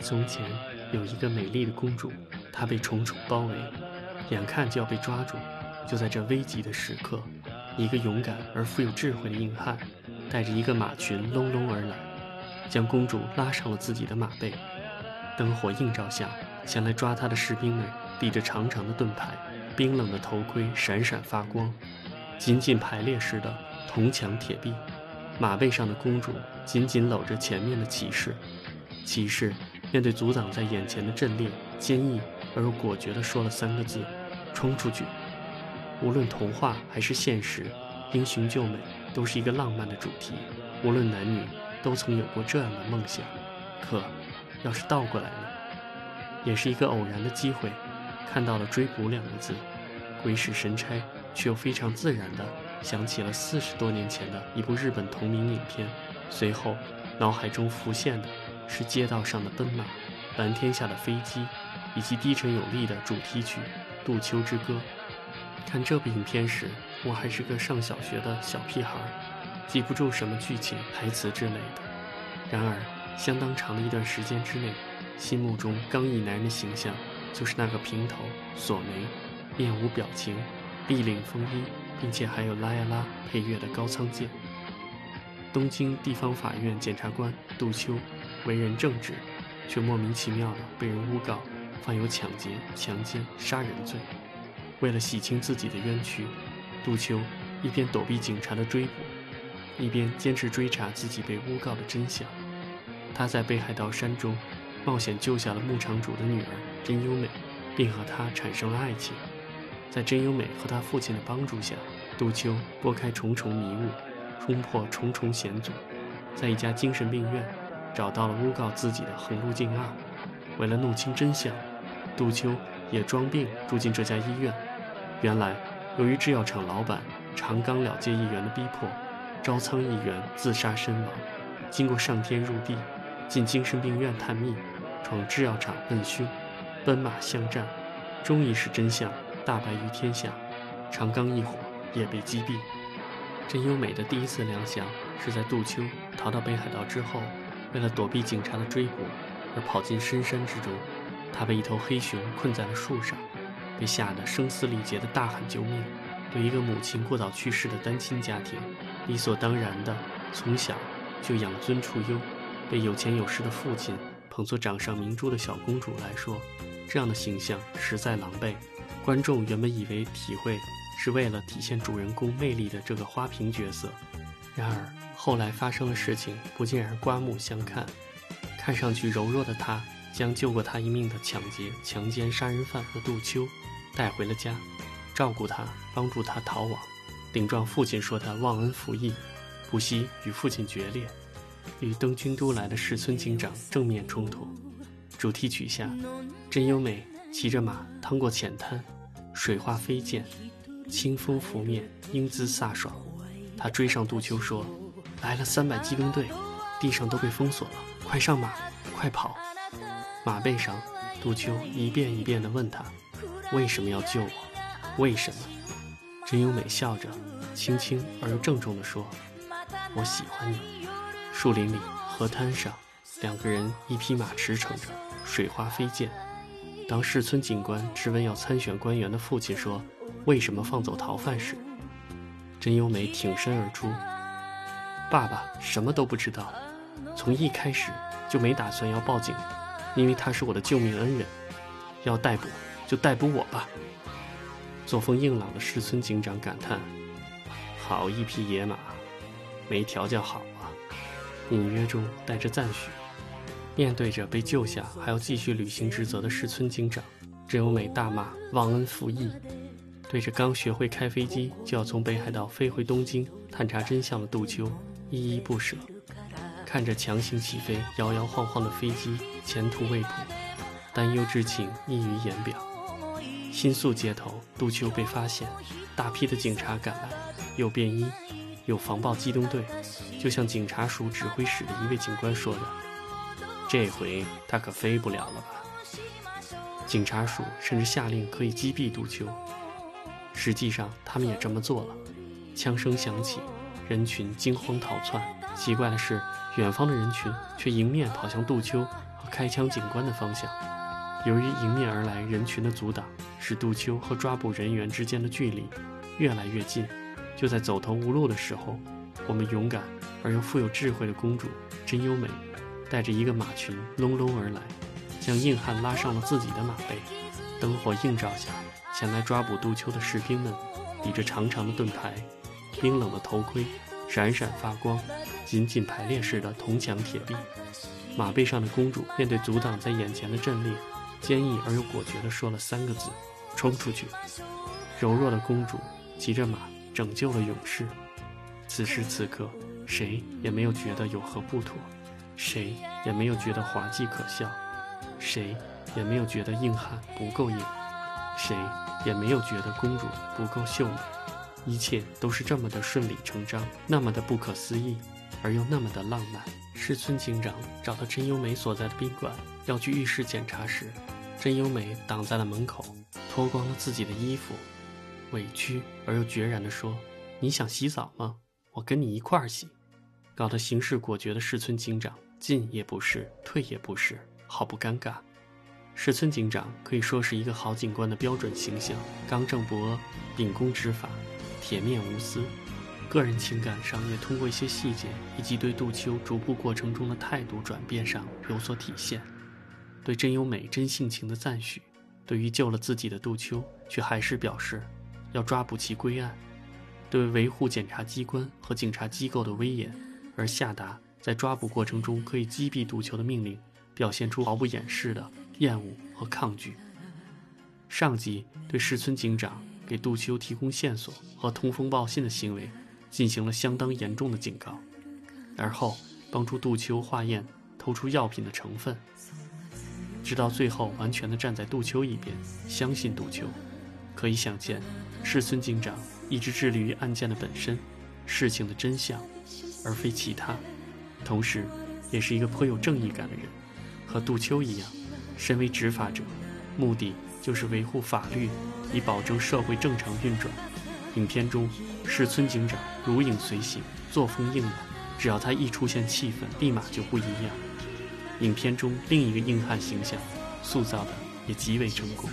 从前有一个美丽的公主，她被重重包围，眼看就要被抓住。就在这危急的时刻，一个勇敢而富有智慧的硬汉，带着一个马群隆隆而来，将公主拉上了自己的马背。灯火映照下，前来抓她的士兵们抵着长长的盾牌，冰冷的头盔闪闪发光，紧紧排列似的铜墙铁壁。马背上的公主紧紧搂着前面的骑士，骑士面对阻挡在眼前的阵列，坚毅而又果决地说了三个字：“冲出去！”无论童话还是现实，英雄救美都是一个浪漫的主题。无论男女，都曾有过这样的梦想。可，要是倒过来呢？也是一个偶然的机会，看到了“追捕”两个字，鬼使神差，却又非常自然地想起了四十多年前的一部日本同名影片。随后，脑海中浮现的是街道上的奔马、蓝天下的飞机，以及低沉有力的主题曲《杜秋之歌》。看这部影片时，我还是个上小学的小屁孩，记不住什么剧情、台词之类的。然而，相当长的一段时间之内，心目中刚毅男人的形象就是那个平头、锁眉、面无表情、立领风衣，并且还有拉呀拉配乐的高仓健。东京地方法院检察官杜秋，为人正直，却莫名其妙的被人诬告犯有抢劫、强奸、杀人罪。为了洗清自己的冤屈，杜秋一边躲避警察的追捕，一边坚持追查自己被诬告的真相。他在北海道山中冒险救下了牧场主的女儿真优美，并和她产生了爱情。在真优美和她父亲的帮助下，杜秋拨开重重迷雾，冲破重重险阻，在一家精神病院找到了诬告自己的横路敬二。为了弄清真相，杜秋也装病住进这家医院。原来，由于制药厂老板长冈了介议员的逼迫，招仓议员自杀身亡。经过上天入地，进精神病院探秘，闯制药厂问凶，奔马相战，终于使真相大白于天下。长冈一伙也被击毙。真优美的第一次亮相是在杜秋逃到北海道之后，为了躲避警察的追捕，而跑进深山之中。他被一头黑熊困在了树上。被吓得声嘶力竭地大喊救命。对一个母亲过早去世的单亲家庭，理所当然的从小就养尊处优，被有钱有势的父亲捧作掌上明珠的小公主来说，这样的形象实在狼狈。观众原本以为体会是为了体现主人公魅力的这个花瓶角色，然而后来发生的事情不禁让人刮目相看。看上去柔弱的他，将救过他一命的抢劫、强奸、杀人犯和杜秋。带回了家，照顾他，帮助他逃亡。顶撞父亲说他忘恩负义，不惜与父亲决裂，与登军都来的石村警长正面冲突。主题曲下，真优美骑着马趟过浅滩，水花飞溅，清风拂面，英姿飒爽。他追上杜秋说：“来了三百机动队，地上都被封锁了，快上马，快跑！”马背上，杜秋一遍一遍地问他。为什么要救我？为什么？真优美笑着，轻轻而又郑重地说：“我喜欢你。”树林里，河滩上，两个人一匹马驰骋着，水花飞溅。当市村警官质问要参选官员的父亲说：“为什么放走逃犯？”时，真由美挺身而出：“爸爸什么都不知道，从一开始就没打算要报警，因为他是我的救命恩人，要逮捕。”就逮捕我吧。作风硬朗的市村警长感叹：“好一匹野马，没调教好啊！”隐约中带着赞许。面对着被救下还要继续履行职责的市村警长，真由美大骂忘恩负义，对着刚学会开飞机就要从北海道飞回东京探查真相的杜秋依依不舍。看着强行起飞、摇摇晃晃的飞机，前途未卜，担忧之情溢于言表。新宿街头，杜秋被发现，大批的警察赶来，有便衣，有防暴机动队，就像警察署指挥室的一位警官说的：“这回他可飞不了了吧？”警察署甚至下令可以击毙杜秋，实际上他们也这么做了。枪声响起，人群惊慌逃窜。奇怪的是，远方的人群却迎面跑向杜秋，和开枪警官的方向。由于迎面而来人群的阻挡，使杜秋和抓捕人员之间的距离越来越近。就在走投无路的时候，我们勇敢而又富有智慧的公主真优美，带着一个马群隆隆而来，将硬汉拉上了自己的马背。灯火映照下，前来抓捕杜秋的士兵们，抵着长长的盾牌，冰冷的头盔闪闪发光，紧紧排列似的铜墙铁壁。马背上的公主面对阻挡在眼前的阵列。坚毅而又果决地说了三个字：“冲出去！”柔弱的公主骑着马拯救了勇士。此时此刻，谁也没有觉得有何不妥，谁也没有觉得滑稽可笑，谁也没有觉得硬汉不够硬，谁也没有觉得公主不够秀美。一切都是这么的顺理成章，那么的不可思议，而又那么的浪漫。市村警长找到真优美所在的宾馆，要去浴室检查时，真优美挡在了门口，脱光了自己的衣服，委屈而又决然地说：“你想洗澡吗？我跟你一块儿洗。”搞得行事果决的市村警长进也不是，退也不是，好不尴尬。石村警长可以说是一个好警官的标准形象，刚正不阿，秉公执法，铁面无私。个人情感上也通过一些细节以及对杜秋逐步过程中的态度转变上有所体现，对真优美真性情的赞许，对于救了自己的杜秋却还是表示要抓捕其归案，对维护检察机关和警察机构的威严而下达在抓捕过程中可以击毙杜秋的命令，表现出毫不掩饰的厌恶和抗拒。上级对石村警长给杜秋提供线索和通风报信的行为。进行了相当严重的警告，而后帮助杜秋化验，偷出药品的成分，直到最后完全的站在杜秋一边，相信杜秋。可以想见，世村警长一直致力于案件的本身，事情的真相，而非其他。同时，也是一个颇有正义感的人，和杜秋一样，身为执法者，目的就是维护法律，以保证社会正常运转。影片中。市村警长如影随形，作风硬朗，只要他一出现，气氛立马就不一样。影片中另一个硬汉形象塑造的也极为成功。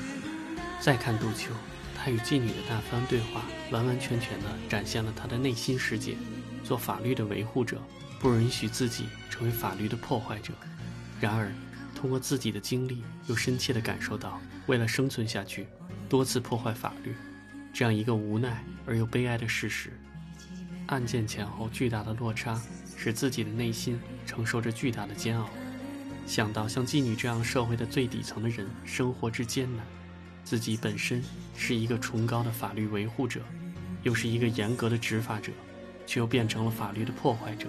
再看杜秋，他与妓女的那番对话，完完全全地展现了他的内心世界。做法律的维护者，不允许自己成为法律的破坏者。然而，通过自己的经历，又深切地感受到，为了生存下去，多次破坏法律。这样一个无奈而又悲哀的事实，案件前后巨大的落差，使自己的内心承受着巨大的煎熬。想到像妓女这样社会的最底层的人生活之艰难，自己本身是一个崇高的法律维护者，又是一个严格的执法者，却又变成了法律的破坏者，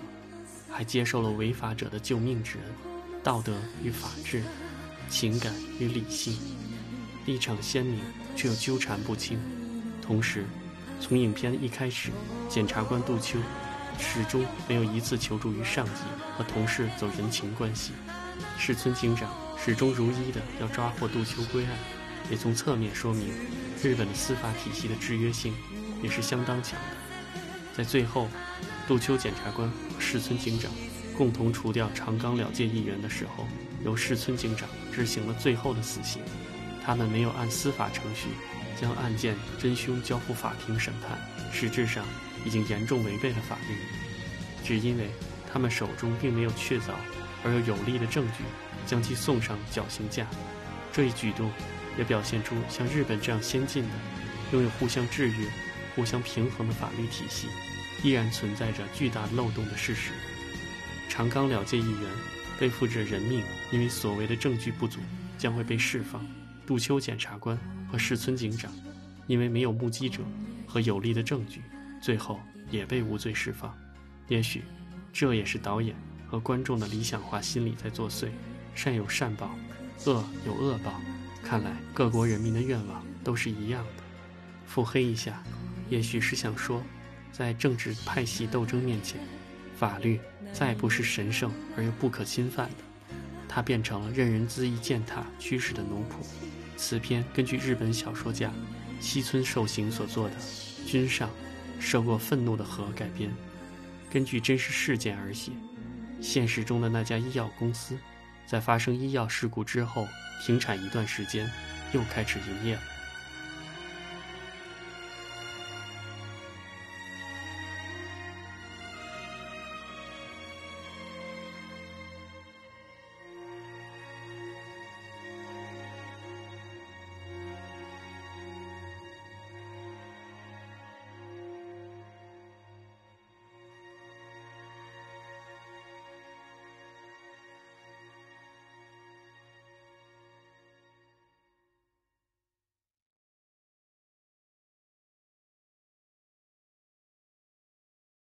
还接受了违法者的救命之恩。道德与法治，情感与理性，立场鲜明却又纠缠不清。同时，从影片一开始，检察官杜秋始终没有一次求助于上级和同事走人情关系。市村警长始终如一的要抓获杜秋归案，也从侧面说明日本的司法体系的制约性也是相当强的。在最后，杜秋检察官和市村警长共同除掉长冈了界议员的时候，由市村警长执行了最后的死刑。他们没有按司法程序。将案件真凶交付法庭审判，实质上已经严重违背了法律。只因为他们手中并没有确凿而又有力的证据，将其送上绞刑架。这一举动也表现出像日本这样先进的、拥有互相制约、互相平衡的法律体系，依然存在着巨大漏洞的事实。长冈了界议员背负着人命，因为所谓的证据不足，将会被释放。杜秋检察官。和市村警长，因为没有目击者和有力的证据，最后也被无罪释放。也许，这也是导演和观众的理想化心理在作祟。善有善报，恶有恶报。看来各国人民的愿望都是一样的。腹黑一下，也许是想说，在政治派系斗争面前，法律再不是神圣而又不可侵犯的，它变成了任人恣意践踏驱使的奴仆。此片根据日本小说家西村寿行所作的《君上受过愤怒的河》改编，根据真实事件而写。现实中的那家医药公司，在发生医药事故之后停产一段时间，又开始营业了。